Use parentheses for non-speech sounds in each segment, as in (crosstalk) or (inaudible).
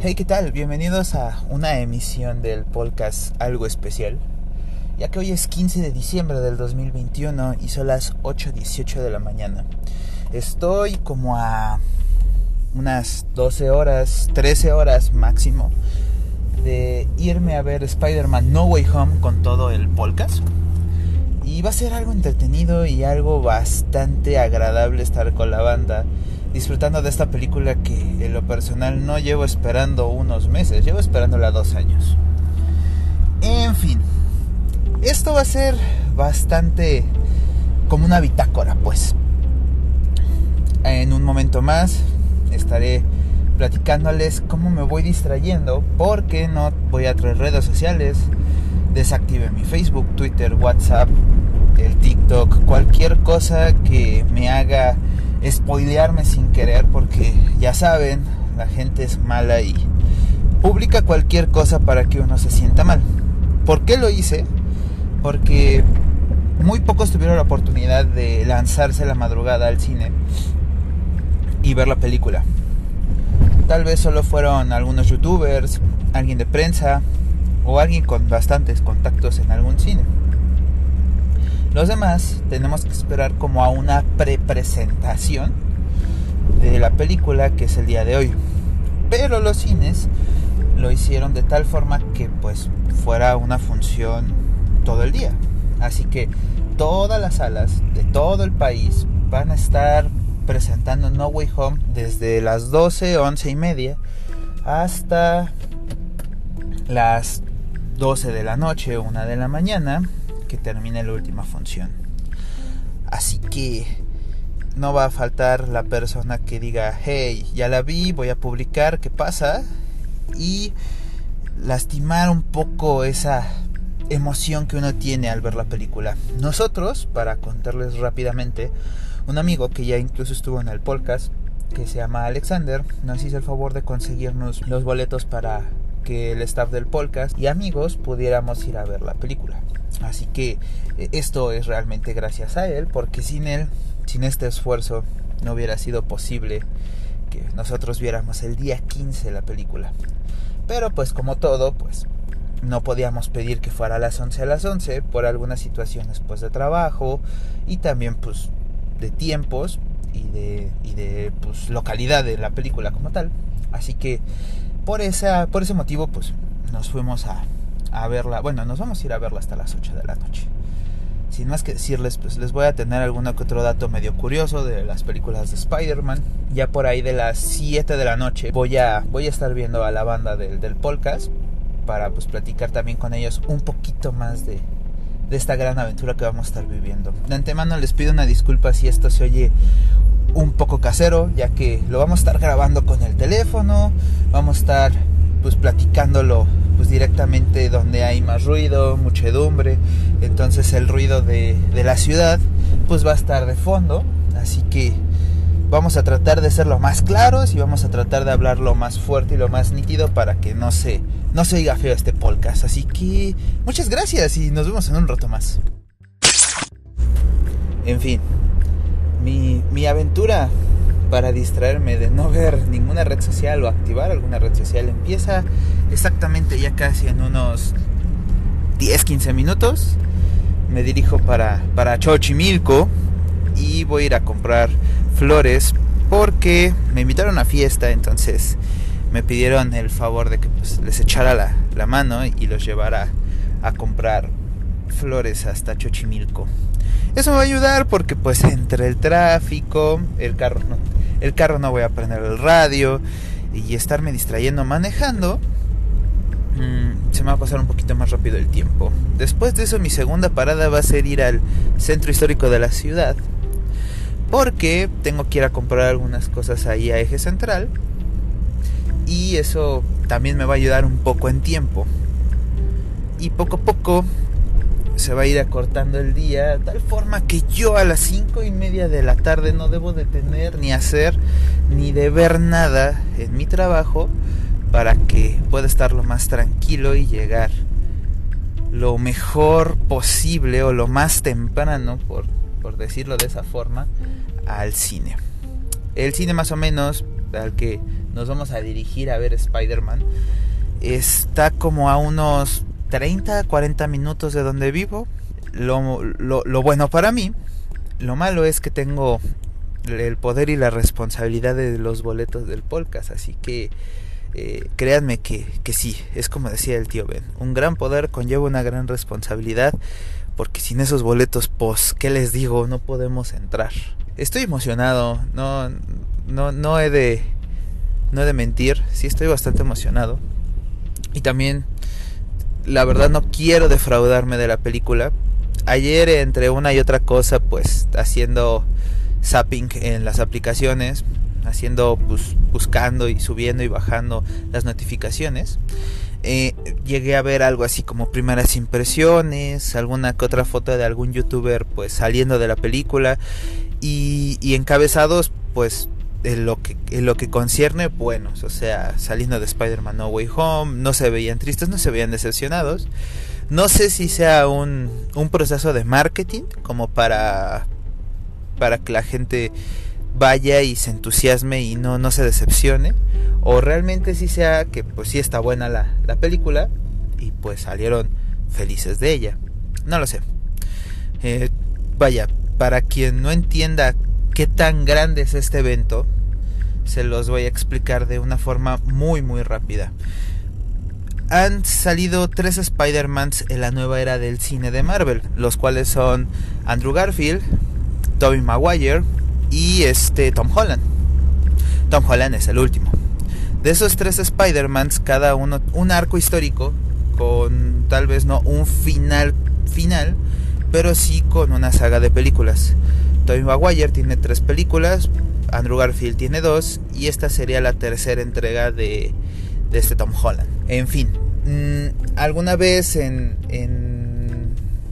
Hey, ¿qué tal? Bienvenidos a una emisión del podcast Algo Especial. Ya que hoy es 15 de diciembre del 2021 y son las 8.18 de la mañana. Estoy como a unas 12 horas, 13 horas máximo de irme a ver Spider-Man No Way Home con todo el podcast. Y va a ser algo entretenido y algo bastante agradable estar con la banda disfrutando de esta película que en lo personal no llevo esperando unos meses, llevo esperándola dos años. En fin, esto va a ser bastante como una bitácora, pues. En un momento más estaré platicándoles cómo me voy distrayendo porque no voy a traer redes sociales. Desactive mi Facebook, Twitter, WhatsApp, el TikTok, cualquier cosa que me haga spoilearme sin querer porque ya saben, la gente es mala y publica cualquier cosa para que uno se sienta mal. ¿Por qué lo hice? Porque muy pocos tuvieron la oportunidad de lanzarse la madrugada al cine y ver la película. Tal vez solo fueron algunos youtubers, alguien de prensa o alguien con bastantes contactos en algún cine. Los demás tenemos que esperar como a una prepresentación de la película que es el día de hoy. Pero los cines lo hicieron de tal forma que pues fuera una función todo el día. Así que todas las salas de todo el país van a estar presentando No Way Home desde las 12, 11 y media hasta las 12 de la noche, 1 de la mañana que termine la última función. Así que no va a faltar la persona que diga, hey, ya la vi, voy a publicar, ¿qué pasa? Y lastimar un poco esa emoción que uno tiene al ver la película. Nosotros, para contarles rápidamente, un amigo que ya incluso estuvo en el podcast, que se llama Alexander, nos hizo el favor de conseguirnos los boletos para que el staff del podcast y amigos pudiéramos ir a ver la película. Así que eh, esto es realmente gracias a él, porque sin él, sin este esfuerzo, no hubiera sido posible que nosotros viéramos el día 15 la película. Pero pues como todo, pues no podíamos pedir que fuera a las 11 a las 11 por algunas situaciones pues de trabajo y también pues de tiempos y de, y de pues, localidad de la película como tal. Así que por, esa, por ese motivo pues nos fuimos a, a verla. Bueno, nos vamos a ir a verla hasta las 8 de la noche. Sin más que decirles, pues les voy a tener alguno que otro dato medio curioso de las películas de Spider-Man. Ya por ahí de las 7 de la noche voy a, voy a estar viendo a la banda del, del podcast para pues platicar también con ellos un poquito más de, de esta gran aventura que vamos a estar viviendo. De antemano les pido una disculpa si esto se oye un poco casero, ya que lo vamos a estar grabando con el teléfono, vamos a estar pues platicándolo pues directamente donde hay más ruido, muchedumbre, entonces el ruido de, de la ciudad pues va a estar de fondo, así que vamos a tratar de ser lo más claros y vamos a tratar de hablar lo más fuerte y lo más nítido para que no se, no se feo este podcast. Así que muchas gracias y nos vemos en un rato más. En fin, mi, mi aventura para distraerme de no ver ninguna red social o activar alguna red social empieza exactamente ya casi en unos 10-15 minutos. Me dirijo para, para y voy a ir a comprar flores porque me invitaron a fiesta, entonces me pidieron el favor de que pues, les echara la, la, mano y los llevara a comprar flores hasta Xochimilco. Eso me va a ayudar porque pues entre el tráfico, el carro no, el carro no voy a prender el radio y estarme distrayendo manejando, mmm, se me va a pasar un poquito más rápido el tiempo. Después de eso mi segunda parada va a ser ir al centro histórico de la ciudad porque tengo que ir a comprar algunas cosas ahí a eje central y eso también me va a ayudar un poco en tiempo y poco a poco se va a ir acortando el día tal forma que yo a las cinco y media de la tarde no debo de tener ni hacer ni de ver nada en mi trabajo para que pueda estar lo más tranquilo y llegar lo mejor posible o lo más temprano por, por decirlo de esa forma al cine el cine más o menos al que nos vamos a dirigir a ver Spider-Man, está como a unos 30, 40 minutos de donde vivo. Lo, lo, bueno para mí, lo malo es que tengo el poder y la responsabilidad de los boletos del podcast, así que eh, créanme que, que sí, es como decía el tío Ben, un gran poder conlleva una gran responsabilidad, porque sin esos boletos, pues, ¿qué les digo? No podemos entrar. Estoy emocionado, no, no, no he de, no he de mentir, sí estoy bastante emocionado. Y también, la verdad, no quiero defraudarme de la película. Ayer, entre una y otra cosa, pues, haciendo zapping en las aplicaciones, haciendo, pues, buscando y subiendo y bajando las notificaciones. Eh, llegué a ver algo así como primeras impresiones, alguna que otra foto de algún youtuber pues saliendo de la película y, y encabezados pues en lo que en lo que concierne buenos, o sea, saliendo de Spider-Man No Way Home, no se veían tristes, no se veían decepcionados. No sé si sea un, un proceso de marketing como para para que la gente vaya y se entusiasme y no, no se decepcione. O realmente sí sea que pues sí está buena la, la película y pues salieron felices de ella. No lo sé. Eh, vaya, para quien no entienda qué tan grande es este evento, se los voy a explicar de una forma muy muy rápida. Han salido tres Spider-Mans en la nueva era del cine de Marvel, los cuales son Andrew Garfield, Tobey Maguire y este Tom Holland. Tom Holland es el último. De esos tres Spider-Mans, cada uno un arco histórico con tal vez no un final final, pero sí con una saga de películas. Tobey Maguire tiene tres películas, Andrew Garfield tiene dos y esta sería la tercera entrega de, de este Tom Holland. En fin, mmm, alguna vez en, en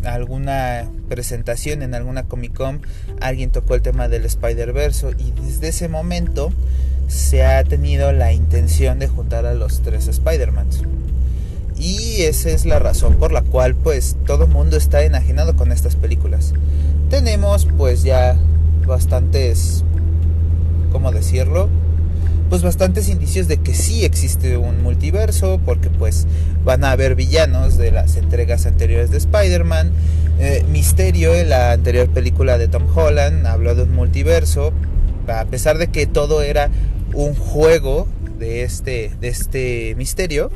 alguna presentación en alguna Comic Con alguien tocó el tema del Spider-Verse y desde ese momento se ha tenido la intención de juntar a los tres Spider-Mans. Y esa es la razón por la cual pues todo mundo está enajenado con estas películas. Tenemos pues ya bastantes, ¿cómo decirlo? Pues bastantes indicios de que sí existe un multiverso, porque pues van a haber villanos de las entregas anteriores de Spider-Man. Eh, Misterio, en la anterior película de Tom Holland, habló de un multiverso, a pesar de que todo era un juego de este, de este misterio.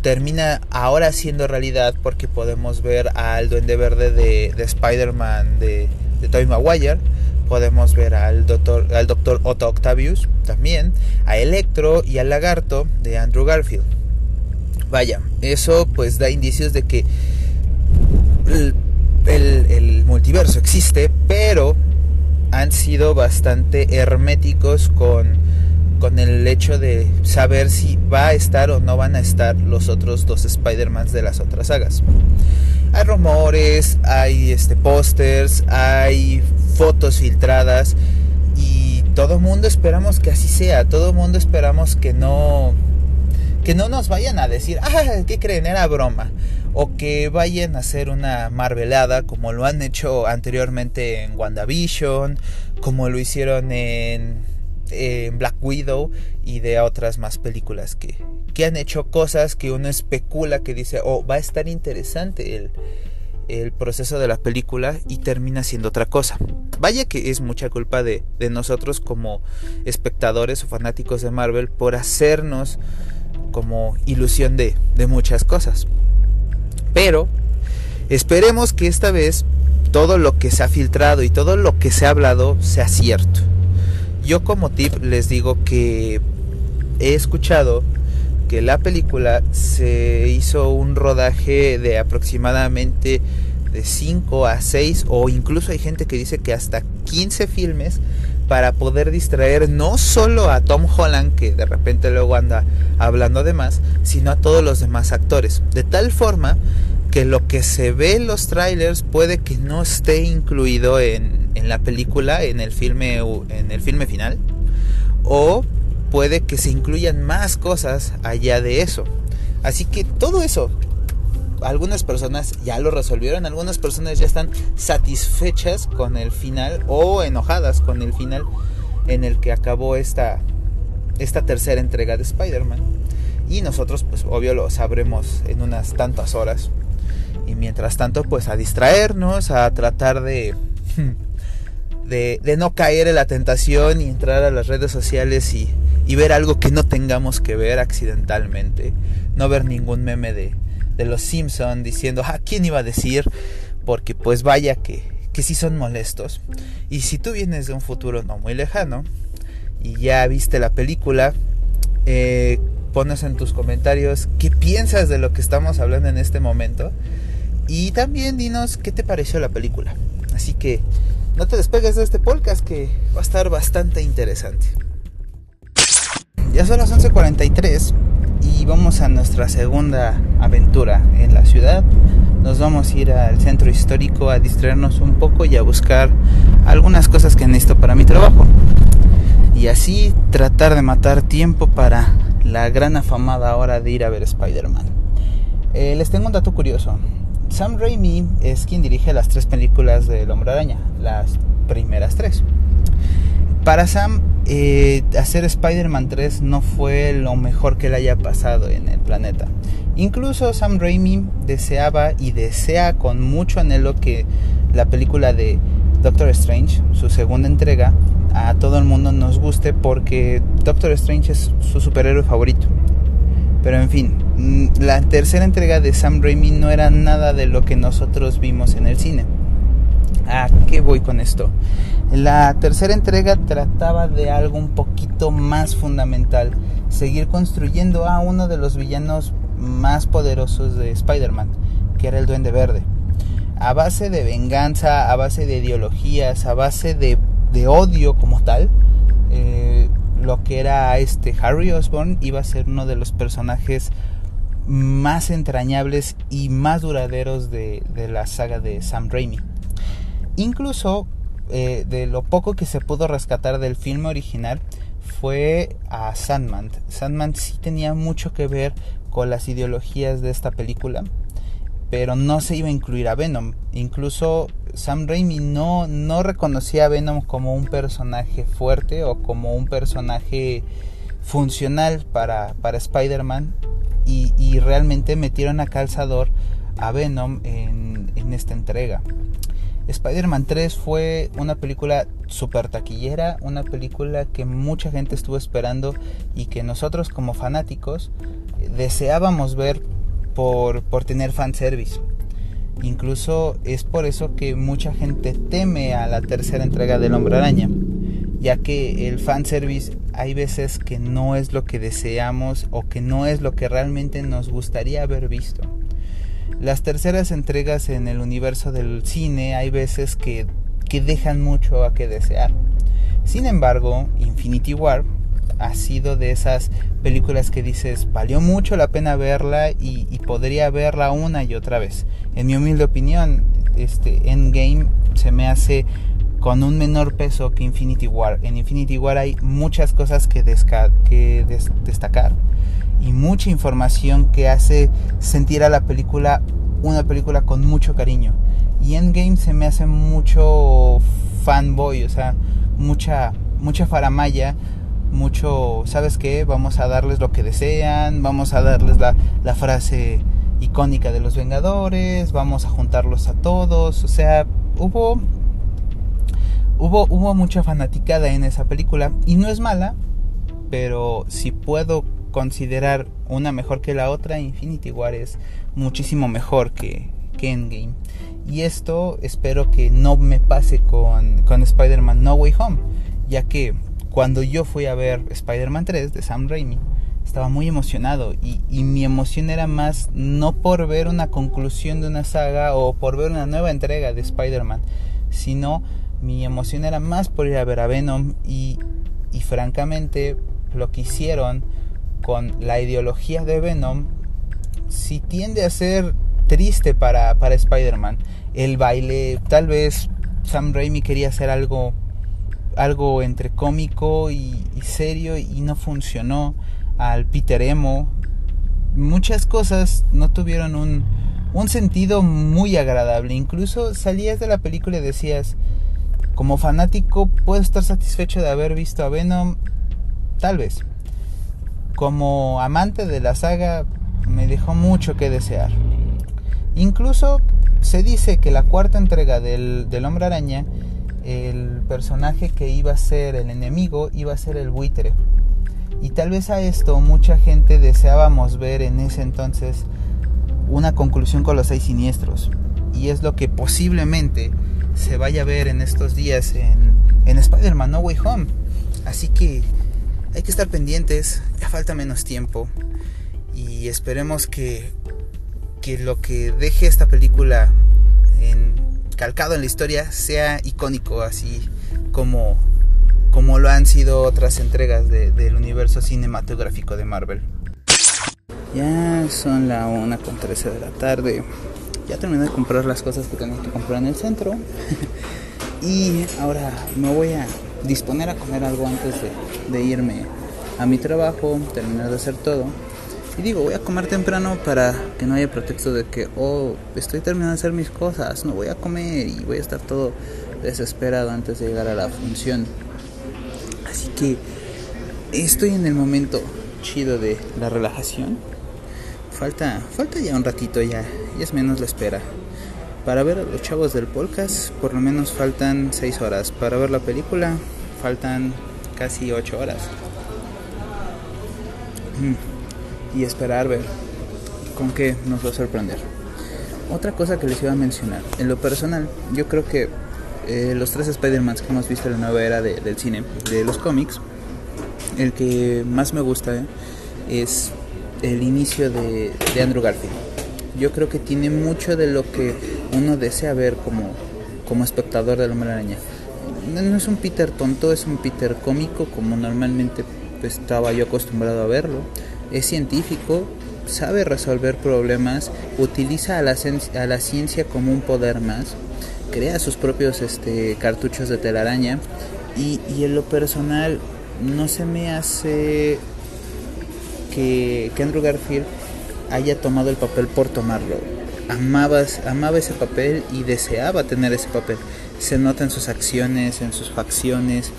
Termina ahora siendo realidad porque podemos ver al Duende Verde de, de Spider-Man de, de Maguire podemos ver al doctor, al doctor Otto Octavius también, a Electro y al lagarto de Andrew Garfield. Vaya, eso pues da indicios de que el, el, el multiverso existe, pero han sido bastante herméticos con, con el hecho de saber si va a estar o no van a estar los otros dos Spider-Mans de las otras sagas. Hay rumores, hay este pósters, hay fotos filtradas y todo mundo esperamos que así sea, todo mundo esperamos que no que no nos vayan a decir, ah, ¿qué creen? Era broma. O que vayan a hacer una marvelada como lo han hecho anteriormente en WandaVision, como lo hicieron en, en Black Widow y de otras más películas que, que han hecho cosas que uno especula que dice, oh, va a estar interesante el, el proceso de la película y termina siendo otra cosa. Vaya que es mucha culpa de, de, nosotros como espectadores o fanáticos de Marvel por hacernos como ilusión de, de muchas cosas. Pero esperemos que esta vez todo lo que se ha filtrado y todo lo que se ha hablado sea cierto. Yo como tip les digo que he escuchado que la película se hizo un rodaje de aproximadamente de 5 a 6 o incluso hay gente que dice que hasta 15 filmes para poder distraer no solo a Tom Holland que de repente luego anda hablando de más, sino a todos los demás actores. De tal forma que lo que se ve en los trailers puede que no esté incluido en, en la película, en el filme, en el filme final, o puede que se incluyan más cosas allá de eso. Así que todo eso, algunas personas ya lo resolvieron, algunas personas ya están satisfechas con el final o enojadas con el final en el que acabó esta esta tercera entrega de Spider-Man. Y nosotros, pues obvio, lo sabremos en unas tantas horas. Y mientras tanto, pues a distraernos, a tratar de, (laughs) de, de no caer en la tentación y entrar a las redes sociales y, y ver algo que no tengamos que ver accidentalmente. No ver ningún meme de, de los Simpson diciendo, ah, ¿quién iba a decir? Porque pues vaya que, que sí son molestos. Y si tú vienes de un futuro no muy lejano y ya viste la película, eh, pones en tus comentarios qué piensas de lo que estamos hablando en este momento. Y también dinos qué te pareció la película. Así que no te despegues de este podcast que va a estar bastante interesante. Ya son las 11:43 y vamos a nuestra segunda aventura en la ciudad. Nos vamos a ir al centro histórico a distraernos un poco y a buscar algunas cosas que necesito para mi trabajo. Y así tratar de matar tiempo para la gran afamada hora de ir a ver Spider-Man. Eh, les tengo un dato curioso. Sam Raimi es quien dirige las tres películas del Hombre Araña, las primeras tres. Para Sam, eh, hacer Spider-Man 3 no fue lo mejor que le haya pasado en el planeta. Incluso Sam Raimi deseaba y desea con mucho anhelo que la película de Doctor Strange, su segunda entrega, a todo el mundo nos guste porque Doctor Strange es su superhéroe favorito. Pero en fin, mm, la tercera entrega de Sam Raimi no era nada de lo que nosotros vimos en el cine. ¿A qué voy con esto? La tercera entrega trataba de algo un poquito más fundamental, seguir construyendo a uno de los villanos más poderosos de Spider-Man, que era el Duende Verde. A base de venganza, a base de ideologías, a base de, odio como tal, eh, lo que era este Harry Osborn iba a ser uno de los personajes más entrañables y más duraderos de, de la saga de Sam Raimi. Incluso eh, de lo poco que se pudo rescatar del filme original fue a Sandman. Sandman sí tenía mucho que ver con las ideologías de esta película, pero no se iba a incluir a Venom. Incluso Sam Raimi no, no reconocía a Venom como un personaje fuerte o como un personaje funcional para, para Spider-Man y, y, realmente metieron a calzador a Venom en, en esta entrega. Spider-Man 3 fue una película super taquillera, una película que mucha gente estuvo esperando y que nosotros como fanáticos eh, deseábamos ver por, por tener fanservice. Incluso es por eso que mucha gente teme a la tercera entrega del Hombre Araña, ya que el fanservice hay veces que no es lo que deseamos o que no es lo que realmente nos gustaría haber visto. Las terceras entregas en el universo del cine hay veces que, que dejan mucho a que desear. Sin embargo, Infinity War ha sido de esas películas que dices, valió mucho la pena verla y, podría verla una y otra vez. En mi humilde opinión, este Endgame se me hace con un menor peso que Infinity War. En Infinity War hay muchas cosas que destacar y mucha información que hace sentir a la película una película con mucho cariño. Y Endgame se me hace mucho fanboy, o sea, mucha mucha faramaya, mucho, ¿sabes qué? Vamos a darles lo que desean, vamos a darles la, la frase icónica de los Vengadores, vamos a juntarlos a todos, o sea, hubo hubo hubo mucha fanaticada en esa película y no es mala, pero si puedo considerar una mejor que la otra, Infinity War es muchísimo mejor que, que Endgame. Y esto espero que no me pase con, con Spider-Man No Way Home, ya que cuando yo fui a ver Spider-Man 3 de Sam Raimi, estaba muy emocionado y, y, mi emoción era más no por ver una conclusión de una saga o por ver una nueva entrega de Spider-Man, sino mi emoción era más por ir a ver a Venom y, y francamente lo que hicieron con la ideología de Venom, si tiende a ser triste para, para Spider-Man. El baile, tal vez Sam Raimi quería hacer algo, algo entre cómico y, serio y no funcionó. Al Peter Emo, muchas cosas no tuvieron un, un sentido muy agradable. Incluso salías de la película y decías, como fanático, puedo estar satisfecho de haber visto a Venom, tal vez como amante de la saga me dejó mucho que desear. Incluso se dice que la cuarta entrega del, Hombre Araña, el personaje que iba a ser el enemigo iba a ser el buitre. Y tal vez a esto mucha gente deseábamos ver en ese entonces una conclusión con los seis siniestros. Y es lo que posiblemente se vaya a ver en estos días en, en Spider-Man No Way Home. Así que hay que estar pendientes, ya falta menos tiempo. Y esperemos que, que lo que deje esta película en, calcado en la historia sea icónico, así como, como lo han sido otras entregas del universo cinematográfico de Marvel. Ya son la 1 con 13 de la tarde. Ya terminé de comprar las cosas que tenía que comprar en el centro. (laughs) y ahora me voy a disponer a comer algo antes de, irme a mi trabajo, terminar de hacer todo. Y digo, voy a comer temprano para que no haya pretexto de que, oh, estoy terminando de hacer mis cosas, no voy a comer y voy a estar todo desesperado antes de llegar a la función. Así que estoy en el momento chido de la relajación falta, falta ya un ratito ya, y es menos la espera. Para ver a los chavos del podcast, por lo menos faltan 6 horas. Para ver la película, faltan casi 8 horas. Mm, y esperar ver con qué nos va a sorprender. Otra cosa que les iba a mencionar, en lo personal, yo creo que eh, los tres Spider-Man que hemos visto en la nueva era del cine, de los cómics, el que más me gusta eh, es el inicio de, Andrew Garfield. Yo creo que tiene mucho de lo que uno desea ver como, como espectador de la Hombre Araña. No es un Peter tonto, es un Peter cómico como normalmente pues, estaba yo acostumbrado a verlo. Es científico, sabe resolver problemas, utiliza a la, a la ciencia como un poder más, crea sus propios este, cartuchos de telaraña y, y en lo personal no se me hace que, Andrew Garfield haya tomado el papel por tomarlo. Amaba, amaba ese papel y deseaba tener ese papel. Se nota en sus acciones, en sus facciones,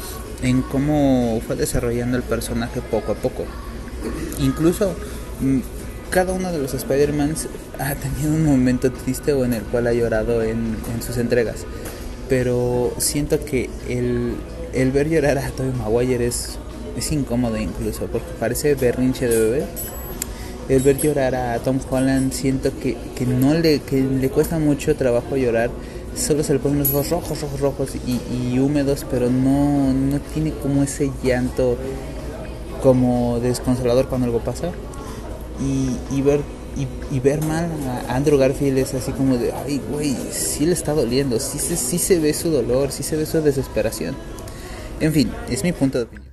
en cómo fue desarrollando el personaje poco a poco. Incluso mm, cada uno de los Spider-Mans ha tenido un momento triste o en el cual ha llorado en, sus entregas. Pero siento que el, el ver llorar a Tobey Maguire es es incómodo incluso porque parece berrinche de bebé. El ver llorar a Tom Holland siento que, que no le, que le cuesta mucho trabajo llorar. Solo se le ponen los ojos rojos, rojos, rojos y, húmedos, pero no, no tiene como ese llanto como desconsolador cuando algo pasa. Y, y ver y, ver mal a Andrew Garfield es así como de, ay, güey, sí le está doliendo, sí, sí se ve su dolor, sí se ve su desesperación. En fin, es mi punto de opinión.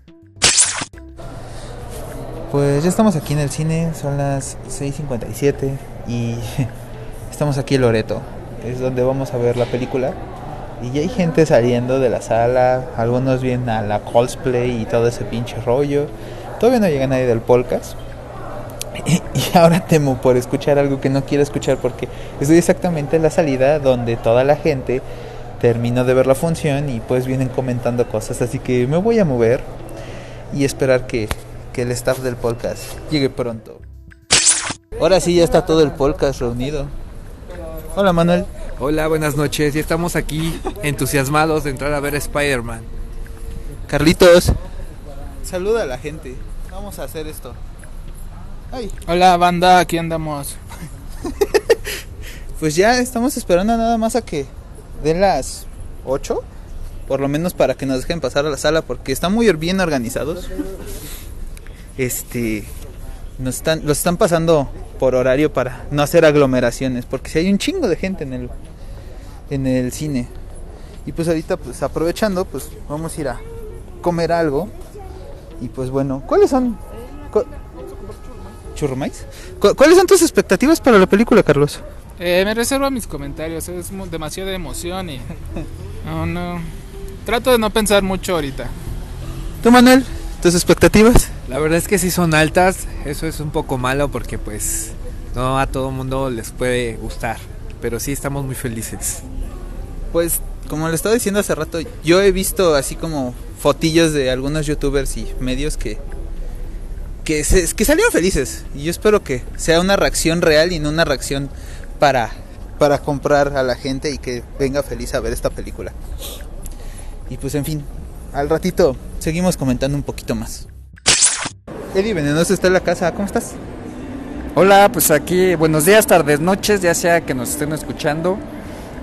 Pues ya estamos aquí en el cine, son las 6.57 y (laughs) estamos aquí en Loreto, es donde vamos a ver la película. Y ya hay gente saliendo de la sala, algunos vienen a la cosplay y todo ese pinche rollo. Todavía no llega nadie del podcast. (laughs) Y, ahora temo por escuchar algo que no quiero escuchar porque estoy exactamente en la salida donde toda la gente terminó de ver la función y pues vienen comentando cosas. Así que me voy a mover y esperar que que el staff del podcast llegue pronto. Ahora sí ya está todo el podcast reunido. Hola Manuel. Hola, buenas noches. Ya estamos aquí entusiasmados de entrar a ver Spider-Man. Carlitos, saluda a la gente. Vamos a hacer esto. Hola banda, aquí andamos. (laughs) pues ya estamos esperando nada más a que den las 8. Por lo menos para que nos dejen pasar a la sala porque están muy bien organizados este nos están los están pasando por horario para no hacer aglomeraciones porque si hay un chingo de gente en el en el cine. Y pues ahorita pues aprovechando pues vamos a ir a comer algo. Y pues bueno cuáles son churrumais cuáles son tus expectativas para la película Carlos eh, me reservo mis comentarios es demasiada emoción y (laughs) no no. Trato de no pensar mucho ahorita. Tú Manuel tus expectativas la verdad es que sí son altas, eso es un poco malo porque pues no a todo mundo les puede gustar, pero sí estamos muy felices. Pues como le estaba diciendo hace rato, yo he visto así como fotillos de algunos youtubers y medios que que, salieron felices. Y yo espero que sea una reacción real y no una reacción para, para comprar a la gente y que venga feliz a ver esta película. Y pues en fin, al ratito seguimos comentando un poquito más. Eddie Venenoso está en la casa, ¿cómo estás? Hola, pues aquí buenos días, tardes, noches, ya sea que nos estén escuchando.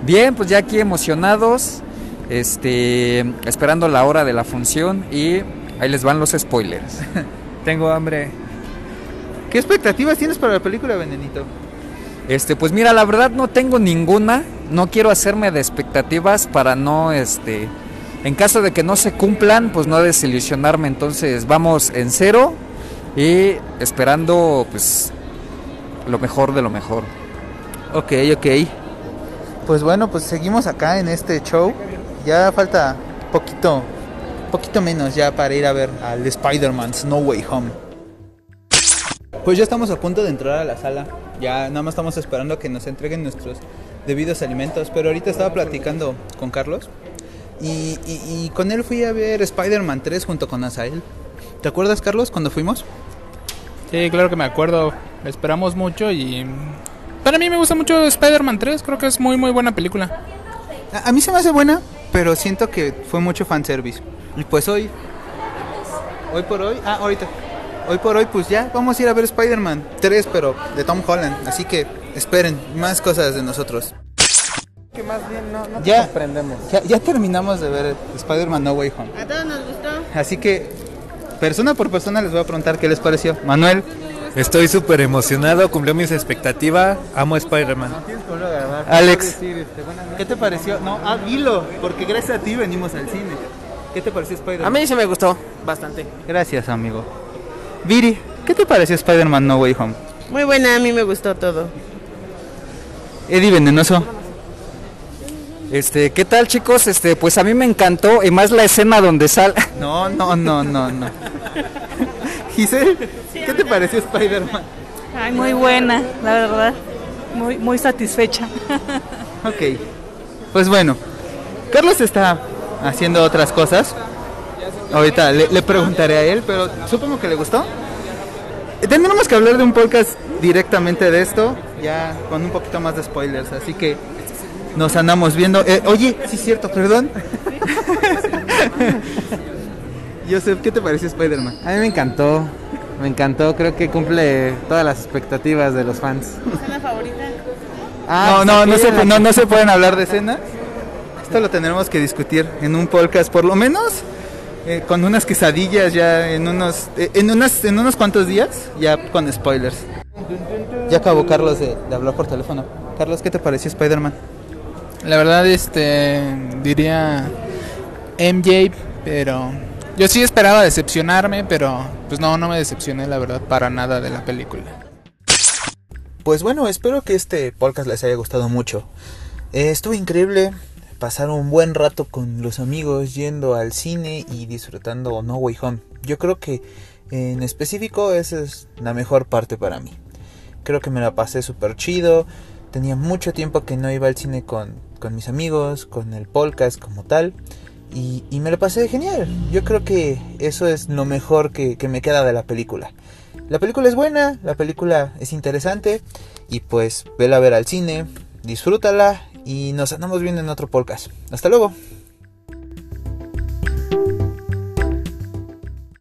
Bien, pues ya aquí emocionados, este, esperando la hora de la función y ahí les van los spoilers. (laughs) Tengo hambre. ¿Qué expectativas tienes para la película, Venenito? Este, pues mira, la verdad no tengo ninguna, no quiero hacerme de expectativas para no, este, en caso de que no se cumplan, pues no desilusionarme, entonces vamos en cero y esperando, pues, lo mejor de lo mejor. Ok, ok. Pues bueno, pues seguimos acá en este show. Ya falta poquito, poquito menos ya para ir a ver al Spider-Man No Way Home. Pues ya estamos a punto de entrar a la sala. Ya nada más estamos esperando a que nos entreguen nuestros debidos alimentos. Pero ahorita estaba platicando con Carlos. Y, y- con él fui a ver Spider-Man 3 junto con Asael. ¿Te acuerdas, Carlos, cuando fuimos? Sí, claro que me acuerdo. Esperamos mucho y. Para mí me gusta mucho Spider-Man 3. Creo que es muy, muy buena película. A, a mí se me hace buena, pero siento que fue mucho fanservice. Y pues hoy, hoy por hoy, ah, ahorita, hoy por hoy, pues ya vamos a ir a ver Spider-Man 3, pero de Tom Holland. Así que esperen más cosas de nosotros. Que más bien no, no Ya. comprendemos. Ya, ya terminamos de ver Spider-Man No Way Home. A todos nos gustó. Así que, persona por persona, les voy a preguntar qué les pareció. Manuel. Estoy súper emocionado, cumplió mis expectativas. Amo a Spider-Man. Alex. ¿Qué te pareció? No, ah, dilo, porque gracias a ti venimos al cine. ¿Qué te pareció Spider-Man? A mí sí me gustó bastante. Gracias, amigo. Viri, ¿qué te pareció Spider-Man No Way Home? Muy buena, a mí me gustó todo. Eddie Venenoso. Este, ¿qué tal chicos? Este, pues a mí me encantó y más la escena donde sale (laughs) No, no, no, no, no. Giselle, ¿qué te pareció Spider-Man? Ay, muy buena, la verdad. Muy, muy satisfecha. Ok. Pues bueno, Carlos está haciendo otras cosas. Ahorita le, le preguntaré a él, pero supongo que le gustó. Tendremos que hablar de un podcast directamente de esto, ya con un poquito más de spoilers, así que nos andamos viendo. Eh, oye, sí es cierto, perdón. (laughs) Joseph, ¿qué te pareció Spider-Man? A mí me encantó, me encantó, creo que cumple todas las expectativas de los fans. ¿Escena favorita? no, no, no se, no, no se pueden hablar de escenas. Esto lo tendremos que discutir en un podcast, por lo menos eh, con unas quesadillas ya en unos, eh, en unas, en unos cuantos días, ya con spoilers. Ya acabó Carlos de, de hablar por teléfono. Carlos, ¿qué te pareció Spider-Man? La verdad, este. Diría. MJ, pero. Yo sí esperaba decepcionarme, pero. Pues no, no me decepcioné, la verdad, para nada de la película. Pues bueno, espero que este podcast les haya gustado mucho. Eh, estuvo increíble pasar un buen rato con los amigos yendo al cine y disfrutando No Way Home. Yo creo que en específico esa es la mejor parte para mí. Creo que me la pasé súper chido. Tenía mucho tiempo que no iba al cine con, con mis amigos, con el podcast como tal. Y, me la pasé genial. Yo creo que eso es lo mejor que, que me queda de la película. La película es buena, la película es interesante y pues vela a ver al cine, disfrútala y nos andamos viendo en otro podcast. Hasta luego.